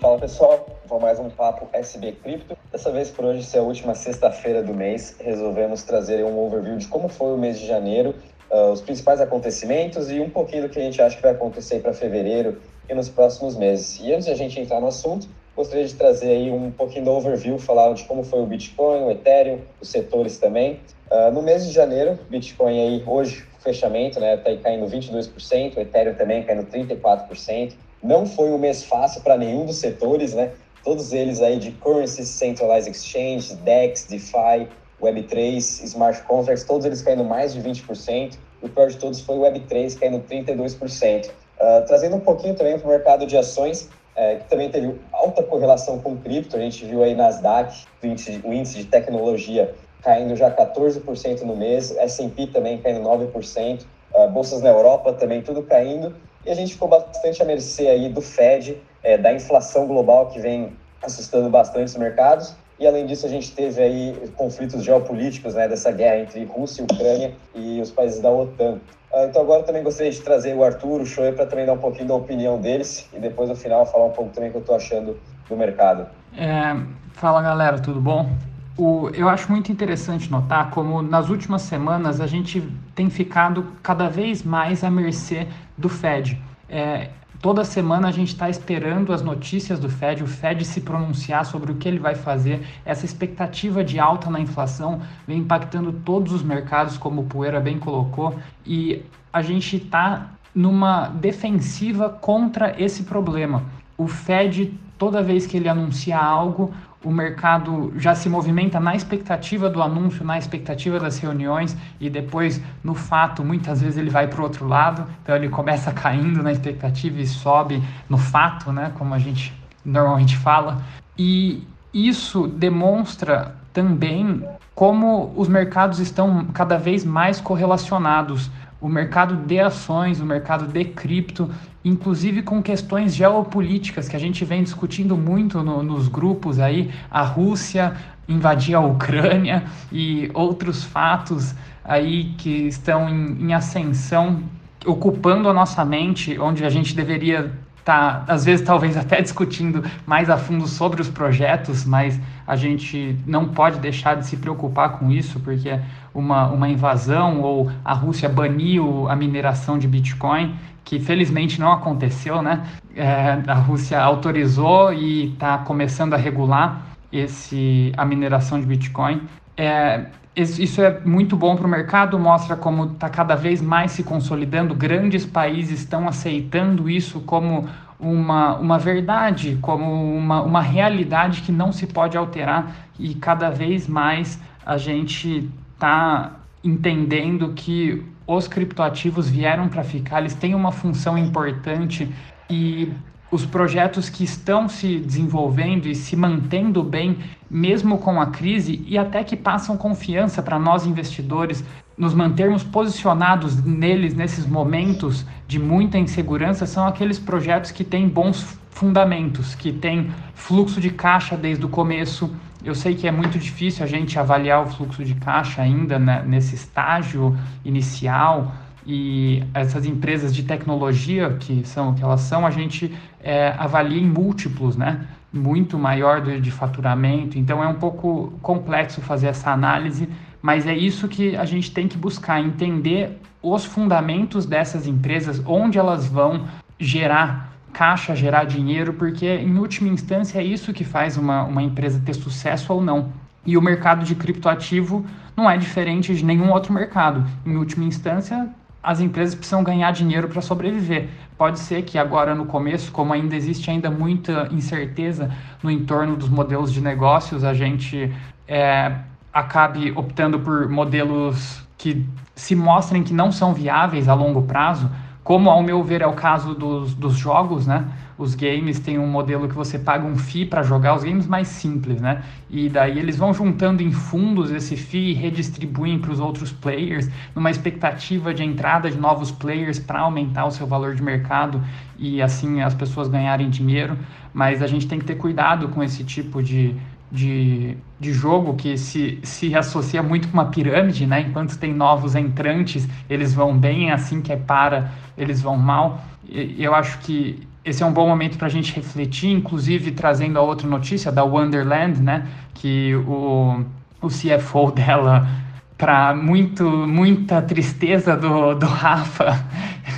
Fala pessoal, vamos mais um papo SB Cripto. Dessa vez por hoje, ser a última sexta-feira do mês, resolvemos trazer um overview de como foi o mês de janeiro, uh, os principais acontecimentos e um pouquinho do que a gente acha que vai acontecer para fevereiro e nos próximos meses. E antes de a gente entrar no assunto, gostaria de trazer aí um pouquinho do overview, falar de como foi o Bitcoin, o Ethereum, os setores também. Uh, no mês de janeiro, Bitcoin aí hoje, fechamento, né, tá aí caindo 22%, o Ethereum também caindo 34%. Não foi um mês fácil para nenhum dos setores, né? Todos eles aí de currency, centralized exchange, DEX, DeFi, Web3, smart contracts, todos eles caindo mais de 20%. E o pior de todos foi o Web3 caindo 32%. Uh, ah, trazendo um pouquinho também para o mercado de ações, é, que também teve alta correlação com cripto. A gente viu aí Nasdaq, o índice, o índice de tecnologia caindo já 14% no mês, S&P também caindo 9%, uh, bolsas na Europa também tudo caindo. E a gente ficou bastante à mercê aí do Fed, é, da inflação global que vem assustando bastante os mercados. E além disso, a gente teve aí conflitos geopolíticos, né, dessa guerra entre Rússia e Ucrânia e os países da OTAN. Uh, então agora também gostaria de trazer o Arthur, o Shoei, para também dar um pouquinho da opinião deles e depois no final falar um pouco também o que eu estou achando do mercado. É, fala galera, tudo bom? O, eu acho muito interessante notar como nas últimas semanas a gente tem ficado cada vez mais à mercê do Fed. É, toda semana a gente está esperando as notícias do Fed, o Fed se pronunciar sobre o que ele vai fazer. Essa expectativa de alta na inflação vem impactando todos os mercados, como o Poeira bem colocou, e a gente está numa defensiva contra esse problema. O Fed, toda vez que ele anuncia algo, o mercado já se movimenta na expectativa do anúncio, na expectativa das reuniões e depois, no fato, muitas vezes ele vai para o outro lado, então ele começa caindo na expectativa e sobe no fato, né, como a gente normalmente fala. E isso demonstra também como os mercados estão cada vez mais correlacionados o mercado de ações, o mercado de cripto, inclusive com questões geopolíticas que a gente vem discutindo muito no, nos grupos aí, a Rússia invadir a Ucrânia e outros fatos aí que estão em, em ascensão, ocupando a nossa mente, onde a gente deveria tá, às vezes, talvez até discutindo mais a fundo sobre os projetos, mas a gente não pode deixar de se preocupar com isso, porque uma, uma invasão ou a Rússia baniu a mineração de Bitcoin, que felizmente não aconteceu, né? É, a Rússia autorizou e está começando a regular esse, a mineração de Bitcoin. É, isso é muito bom para o mercado, mostra como está cada vez mais se consolidando. Grandes países estão aceitando isso como uma, uma verdade, como uma, uma realidade que não se pode alterar, e cada vez mais a gente está entendendo que os criptoativos vieram para ficar, eles têm uma função importante e os projetos que estão se desenvolvendo e se mantendo bem, mesmo com a crise, e até que passam confiança para nós investidores, nos mantermos posicionados neles nesses momentos de muita insegurança, são aqueles projetos que têm bons fundamentos, que têm fluxo de caixa desde o começo. Eu sei que é muito difícil a gente avaliar o fluxo de caixa ainda né, nesse estágio inicial e essas empresas de tecnologia que são o que elas são, a gente é, avalia em múltiplos, né? Muito maior de, de faturamento. Então é um pouco complexo fazer essa análise, mas é isso que a gente tem que buscar, entender os fundamentos dessas empresas, onde elas vão gerar caixa, gerar dinheiro, porque em última instância é isso que faz uma, uma empresa ter sucesso ou não. E o mercado de criptoativo não é diferente de nenhum outro mercado. Em última instância, as empresas precisam ganhar dinheiro para sobreviver. Pode ser que agora no começo, como ainda existe ainda muita incerteza no entorno dos modelos de negócios, a gente é, acabe optando por modelos que se mostrem que não são viáveis a longo prazo, como ao meu ver é o caso dos, dos jogos, né? os games têm um modelo que você paga um FII para jogar os games mais simples, né? E daí eles vão juntando em fundos esse FII e redistribuem para os outros players, numa expectativa de entrada de novos players para aumentar o seu valor de mercado e assim as pessoas ganharem dinheiro. Mas a gente tem que ter cuidado com esse tipo de, de, de jogo que se, se associa muito com uma pirâmide, né? Enquanto tem novos entrantes, eles vão bem, assim que é para, eles vão mal. E, eu acho que esse é um bom momento para a gente refletir, inclusive trazendo a outra notícia da Wonderland, né? Que o, o CFO dela, para muito muita tristeza do, do Rafa,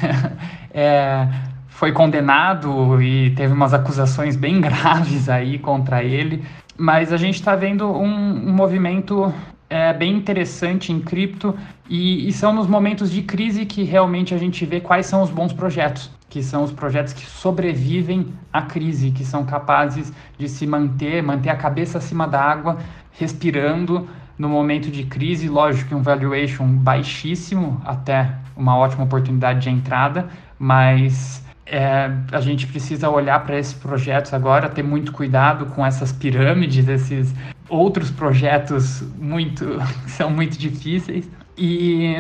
é, foi condenado e teve umas acusações bem graves aí contra ele. Mas a gente está vendo um, um movimento é, bem interessante em cripto e, e, são nos momentos de crise que realmente a gente vê quais são os bons projetos, que são os projetos que sobrevivem à crise, que são capazes de se manter, manter a cabeça acima da água, respirando no momento de crise. Lógico que um valuation baixíssimo, até uma ótima oportunidade de entrada, mas é, a gente precisa olhar para esses projetos agora, ter muito cuidado com essas pirâmides, esses outros projetos muito são muito difíceis. E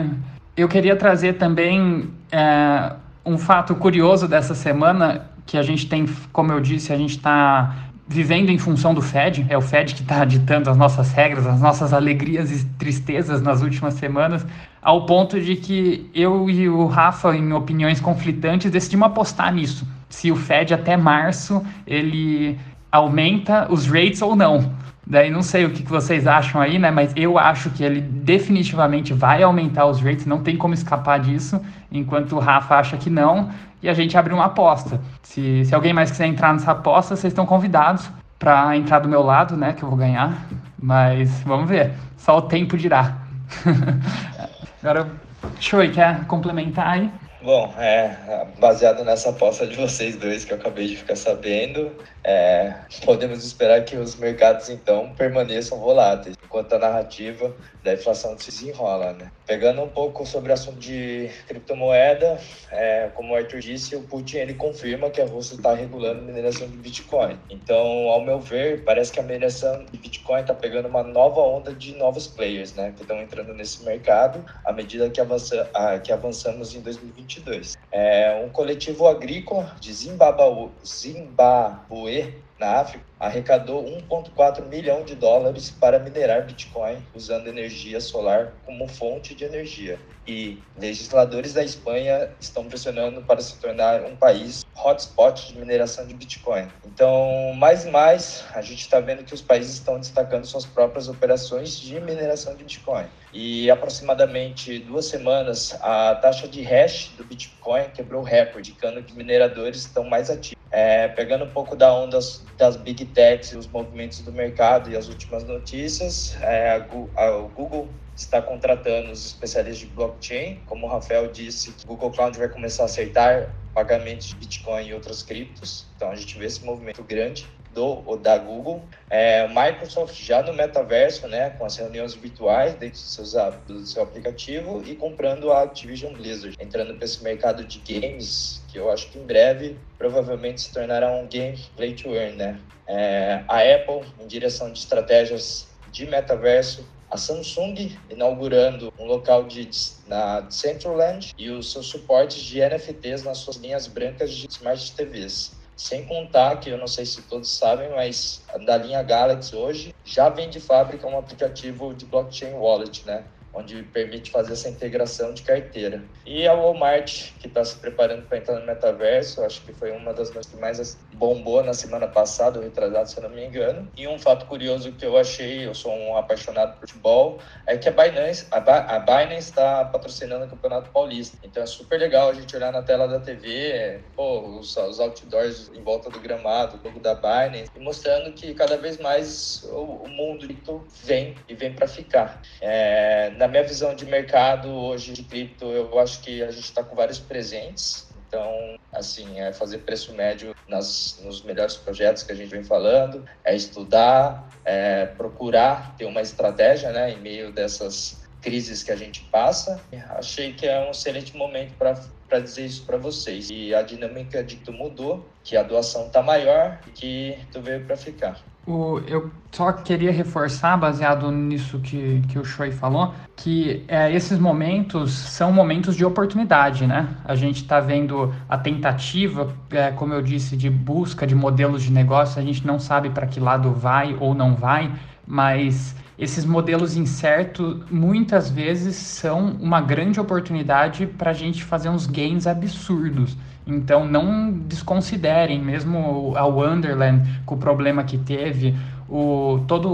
eu queria trazer também é, um fato curioso dessa semana que a gente tem, como eu disse, a gente está vivendo em função do Fed, é o Fed que está ditando as nossas regras, as nossas alegrias e tristezas nas últimas semanas, ao ponto de que eu e o Rafa, em opiniões conflitantes, decidimos apostar nisso. Se o Fed até março ele aumenta os rates ou não. Daí não sei o que vocês acham aí, né? Mas eu acho que ele definitivamente vai aumentar os rates, não tem como escapar disso, enquanto o Rafa acha que não e a gente abre uma aposta. Se, se alguém mais quiser entrar nessa aposta, vocês estão convidados para entrar do meu lado, né? Que eu vou ganhar. Mas vamos ver. Só o tempo dirá. Agora, Choi, quer complementar aí? Bom, é, baseado nessa aposta de vocês dois que eu acabei de ficar sabendo, é, podemos esperar que os mercados então permaneçam voláteis, enquanto a narrativa da inflação se desenrola. Né? Pegando um pouco sobre o assunto de criptomoeda, é, como o Arthur disse, o Putin ele confirma que a Rússia está regulando a mineração de Bitcoin. Então, ao meu ver, parece que a mineração de Bitcoin está pegando uma nova onda de novos players, né, que estão entrando nesse mercado à medida que, avança, que avançamos em 2022. É, um coletivo agrícola de Zimbabue, Zimbabue na África, arrecadou 1,4 milhão de dólares para minerar Bitcoin usando energia solar como fonte de energia. E legisladores da Espanha estão pressionando para se tornar um país hotspot de mineração de Bitcoin. Então, mais e mais, a gente está vendo que os países estão destacando suas próprias operações de mineração de Bitcoin. E aproximadamente duas semanas, a taxa de hash do Bitcoin quebrou recorde, indicando que mineradores estão mais ativos. É, pegando um pouco da onda das big techs, os movimentos do mercado e as últimas notícias, é, a, a, o Google está contratando os especialistas de blockchain. Como o Rafael disse, o Google Cloud vai começar a aceitar pagamentos de Bitcoin e outras criptos. Então a gente vê esse movimento grande do da Google. É, Microsoft já no metaverso, né, com as reuniões virtuais dentro do, seus, do seu aplicativo e comprando a Activision Blizzard, entrando para esse mercado de games que eu acho que em breve provavelmente se tornará um game play to earn, né? É, a Apple em direção de estratégias de metaverso a Samsung inaugurando um local de, na Decentraland e os seus suportes de NFTs nas suas linhas brancas de Smart TVs. Sem contar que eu não sei se todos sabem, mas da linha Galaxy hoje já vem de fábrica um aplicativo de blockchain wallet, né? Onde permite fazer essa integração de carteira. E a Walmart, que está se preparando para entrar no metaverso, acho que foi uma das que mais bombou na semana passada, ou retrasado, se eu não me engano. E um fato curioso que eu achei, eu sou um apaixonado por futebol, é que a Binance a, Binance está patrocinando o Campeonato Paulista. Então é super legal a gente olhar na tela da TV, pô, os, os outdoors em volta do gramado, o logo da Binance, e mostrando que cada vez mais o, o mundo vem e vem para ficar. É, na minha visão de mercado hoje de cripto, eu acho que a gente está com vários presentes. Então, assim, é fazer preço médio nas, nos melhores projetos que a gente vem falando, é estudar, é procurar ter uma estratégia, né, em meio dessas crises que a gente passa. Achei que é um excelente momento para dizer isso para vocês. E a dinâmica de tu mudou, que a doação tá maior e que tu veio para ficar. O, eu só queria reforçar, baseado nisso que, que o Choi falou, que é, esses momentos são momentos de oportunidade, né? A gente está vendo a tentativa, é, como eu disse, de busca de modelos de negócio, a gente não sabe para que lado vai ou não vai, mas esses modelos incertos muitas vezes são uma grande oportunidade para a gente fazer uns gains absurdos. Então não desconsiderem, mesmo a Wonderland com o problema que teve, o, todo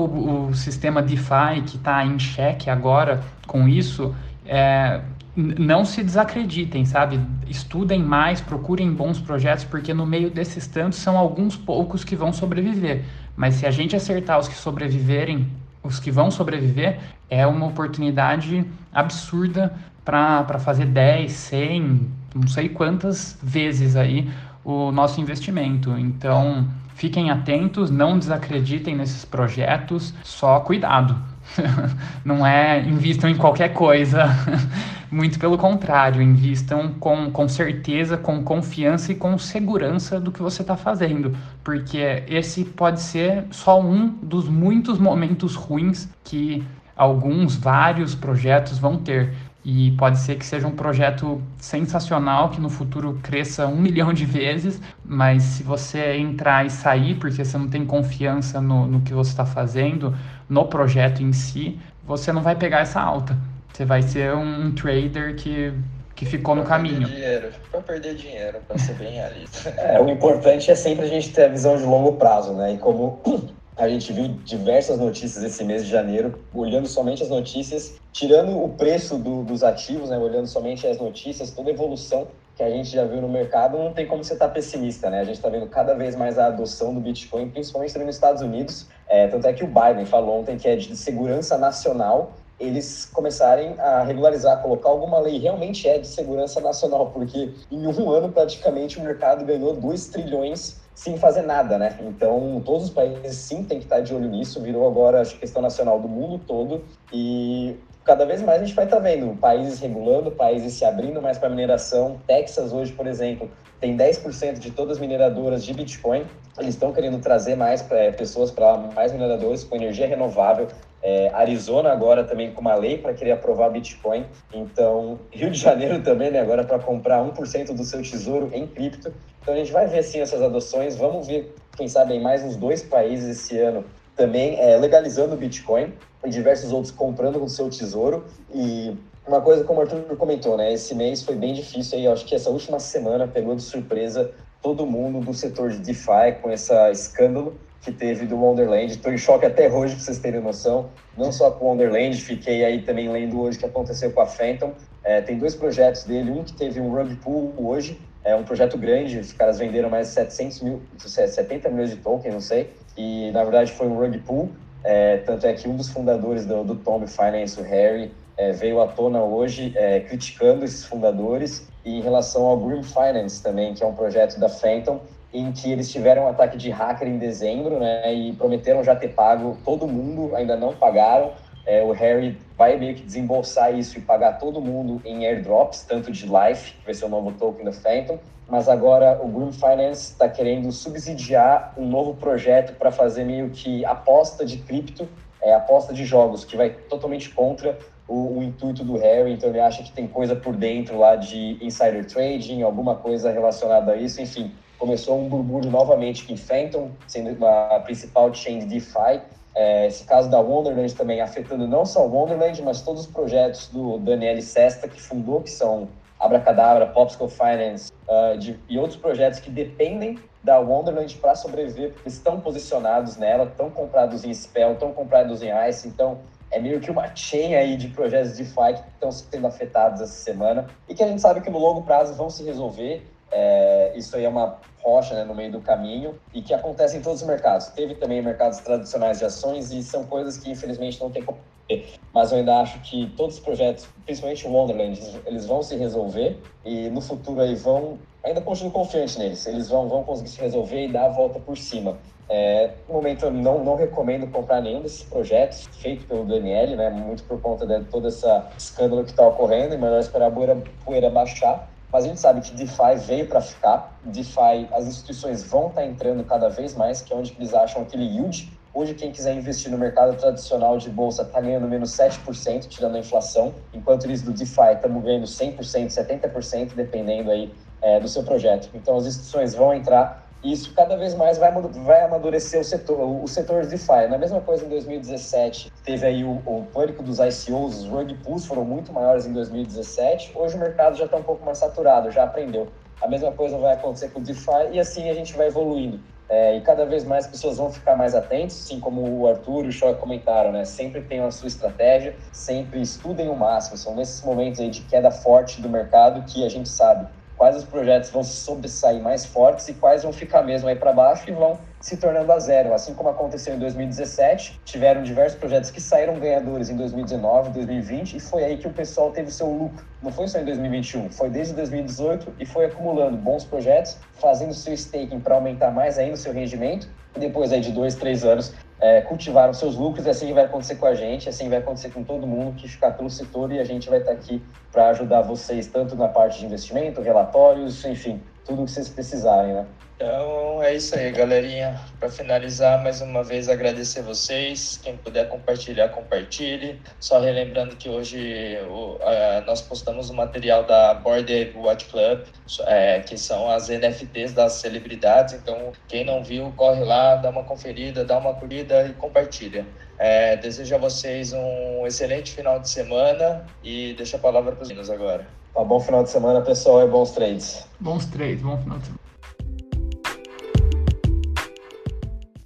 o, sistema DeFi que está em xeque agora com isso, é, não se desacreditem, sabe? Estudem mais, procurem bons projetos, porque no meio desses tantos são alguns poucos que vão sobreviver. Mas se a gente acertar os que sobreviverem, os que vão sobreviver, é uma oportunidade absurda para fazer 10, 100, não sei quantas vezes aí o nosso investimento. Então, fiquem atentos, não desacreditem nesses projetos, só cuidado. não é invistam em qualquer coisa, muito pelo contrário, invistam com, com certeza, com confiança e com segurança do que você está fazendo, porque esse pode ser só um dos muitos momentos ruins que alguns, vários projetos vão ter. E pode ser que seja um projeto sensacional, que no futuro cresça um milhão de vezes, mas se você entrar e sair porque você não tem confiança no, no que você está fazendo, no projeto em si, você não vai pegar essa alta. Você vai ser um, trader que, que ficou pra no caminho. Dinheiro, para perder dinheiro, para ser bem realista. É, o importante é sempre a gente ter a visão de longo prazo, né? E como a gente viu diversas notícias esse mês de janeiro, olhando somente as notícias, tirando o preço do, dos ativos, né, olhando somente as notícias, toda a evolução que a gente já viu no mercado, não tem como você estar tá pessimista, né? A gente está vendo cada vez mais a adoção do Bitcoin, principalmente também nos Estados Unidos. É, tanto é que o Biden falou ontem que é de segurança nacional eles começarem a regularizar, colocar alguma lei realmente é de segurança nacional, porque em um ano praticamente o mercado ganhou 2 trilhões sem fazer nada, né? Então, todos os países sim têm que estar de olho nisso, virou agora a questão nacional do mundo todo e cada vez mais a gente vai estar vendo países regulando, países se abrindo mais para mineração. Texas hoje, por exemplo, tem 10% de todas as mineradoras de Bitcoin. Eles estão querendo trazer mais é, pessoas para mais mineradores com energia renovável. É, Arizona agora também com uma lei para querer aprovar Bitcoin. Então, Rio de Janeiro também, né, agora para comprar 1% do seu tesouro em cripto. Então, a gente vai ver sim essas adoções. Vamos ver, quem sabe, em mais uns dois países esse ano também é, legalizando o Bitcoin e diversos outros comprando o seu tesouro. E uma coisa como o Arthur comentou, né? Esse mês foi bem difícil aí. Acho que essa última semana pegou de surpresa todo mundo do setor de DeFi com esse escândalo que teve do Wonderland. Estou em choque até hoje, para vocês terem noção. Não só com o Wonderland, fiquei aí também lendo hoje o que aconteceu com a Phantom. É, tem dois projetos dele, um que teve um rug pool hoje, é um projeto grande, os caras venderam mais de 700 mil, 70 milhões de tokens, não sei, e na verdade foi um rug pool, é, tanto é que um dos fundadores do, do Tomb Finance, o Harry, é, veio à tona hoje é, criticando esses fundadores e em relação ao Green Finance também, que é um projeto da Phantom, em que eles tiveram um ataque de hacker em dezembro, né, e prometeram já ter pago todo mundo, ainda não pagaram. É, o Harry vai meio que desembolsar isso e pagar todo mundo em airdrops, tanto de Life, que vai ser o novo token da Phantom, mas agora o Green Finance está querendo subsidiar um novo projeto para fazer meio que aposta de cripto, é, aposta de jogos, que vai totalmente contra o, o, intuito do Harry, então ele acha que tem coisa por dentro lá de insider trading, alguma coisa relacionada a isso, enfim começou um burburinho novamente em Phantom, sendo a principal chain de DeFi. É, esse caso da Wonderland também afetando não só Wonderland, mas todos os projetos do Daniel Sesta, que fundou, que são Abracadabra, Popsicle Finance uh, de, e outros projetos que dependem da Wonderland para sobreviver, porque estão posicionados nela, estão comprados em Spell, estão comprados em Ice, então é meio que uma chain aí de projetos de DeFi que estão sendo afetados essa semana e que a gente sabe que no longo prazo vão se resolver é, isso aí é uma rocha né, no meio do caminho e que acontece em todos os mercados. Teve também mercados tradicionais de ações e são coisas que infelizmente não tem como ter. Mas eu ainda acho que todos os projetos, principalmente o Wonderland, eles vão se resolver e no futuro aí vão, ainda continuo confiante neles, eles vão, vão conseguir se resolver e dar a volta por cima. É, no momento eu não, não recomendo comprar nenhum desses projetos feito pelo Daniel, né, muito por conta de todo esse escândalo que está ocorrendo, e melhor esperar a poeira, poeira baixar mas a gente sabe que DeFi veio para ficar. DeFi, as instituições vão estar tá entrando cada vez mais, que é onde eles acham aquele yield Hoje, quem quiser investir no mercado tradicional de bolsa está ganhando menos 7%, tirando a inflação, enquanto eles do DeFi estamos ganhando 100%, 70%, dependendo aí é, do seu projeto. Então, as instituições vão entrar isso cada vez mais vai, vai amadurecer o setor, o, setor de DeFi. Na mesma coisa em 2017, teve aí o, o pânico dos ICOs, os rug pools foram muito maiores em 2017. Hoje o mercado já está um pouco mais saturado, já aprendeu. A mesma coisa vai acontecer com o DeFi e assim a gente vai evoluindo. É, e cada vez mais pessoas vão ficar mais atentas, assim como o Arthur e o Choque comentaram, né? Sempre tenham a sua estratégia, sempre estudem o máximo. São nesses momentos aí de queda forte do mercado que a gente sabe quais os projetos vão sobressair mais fortes e quais vão ficar mesmo aí para baixo e vão se tornando a zero. Assim como aconteceu em 2017, tiveram diversos projetos que saíram ganhadores em 2019, 2020 e foi aí que o pessoal teve seu lucro. Não foi só em 2021, foi desde 2018 e foi acumulando bons projetos, fazendo seu staking para aumentar mais ainda o seu rendimento e depois aí de dois, três anos é, cultivaram seus lucros e assim vai acontecer com a gente, assim vai acontecer com todo mundo que ficar pelo setor e a gente vai estar aqui para ajudar vocês tanto na parte de investimento, relatórios, enfim, tudo que vocês precisarem, né? Então é isso aí, galerinha. Para finalizar, mais uma vez agradecer vocês. Quem puder compartilhar, compartilhe. Só relembrando que hoje o, a, nós postamos o material da Board Watch Club, é, que são as NFTs das celebridades. Então, quem não viu, corre lá, dá uma conferida, dá uma curtida e compartilha. É, desejo a vocês um excelente final de semana e deixo a palavra para os meninos agora. Um bom final de semana, pessoal, e bons trades. Bons trades, bom final de semana.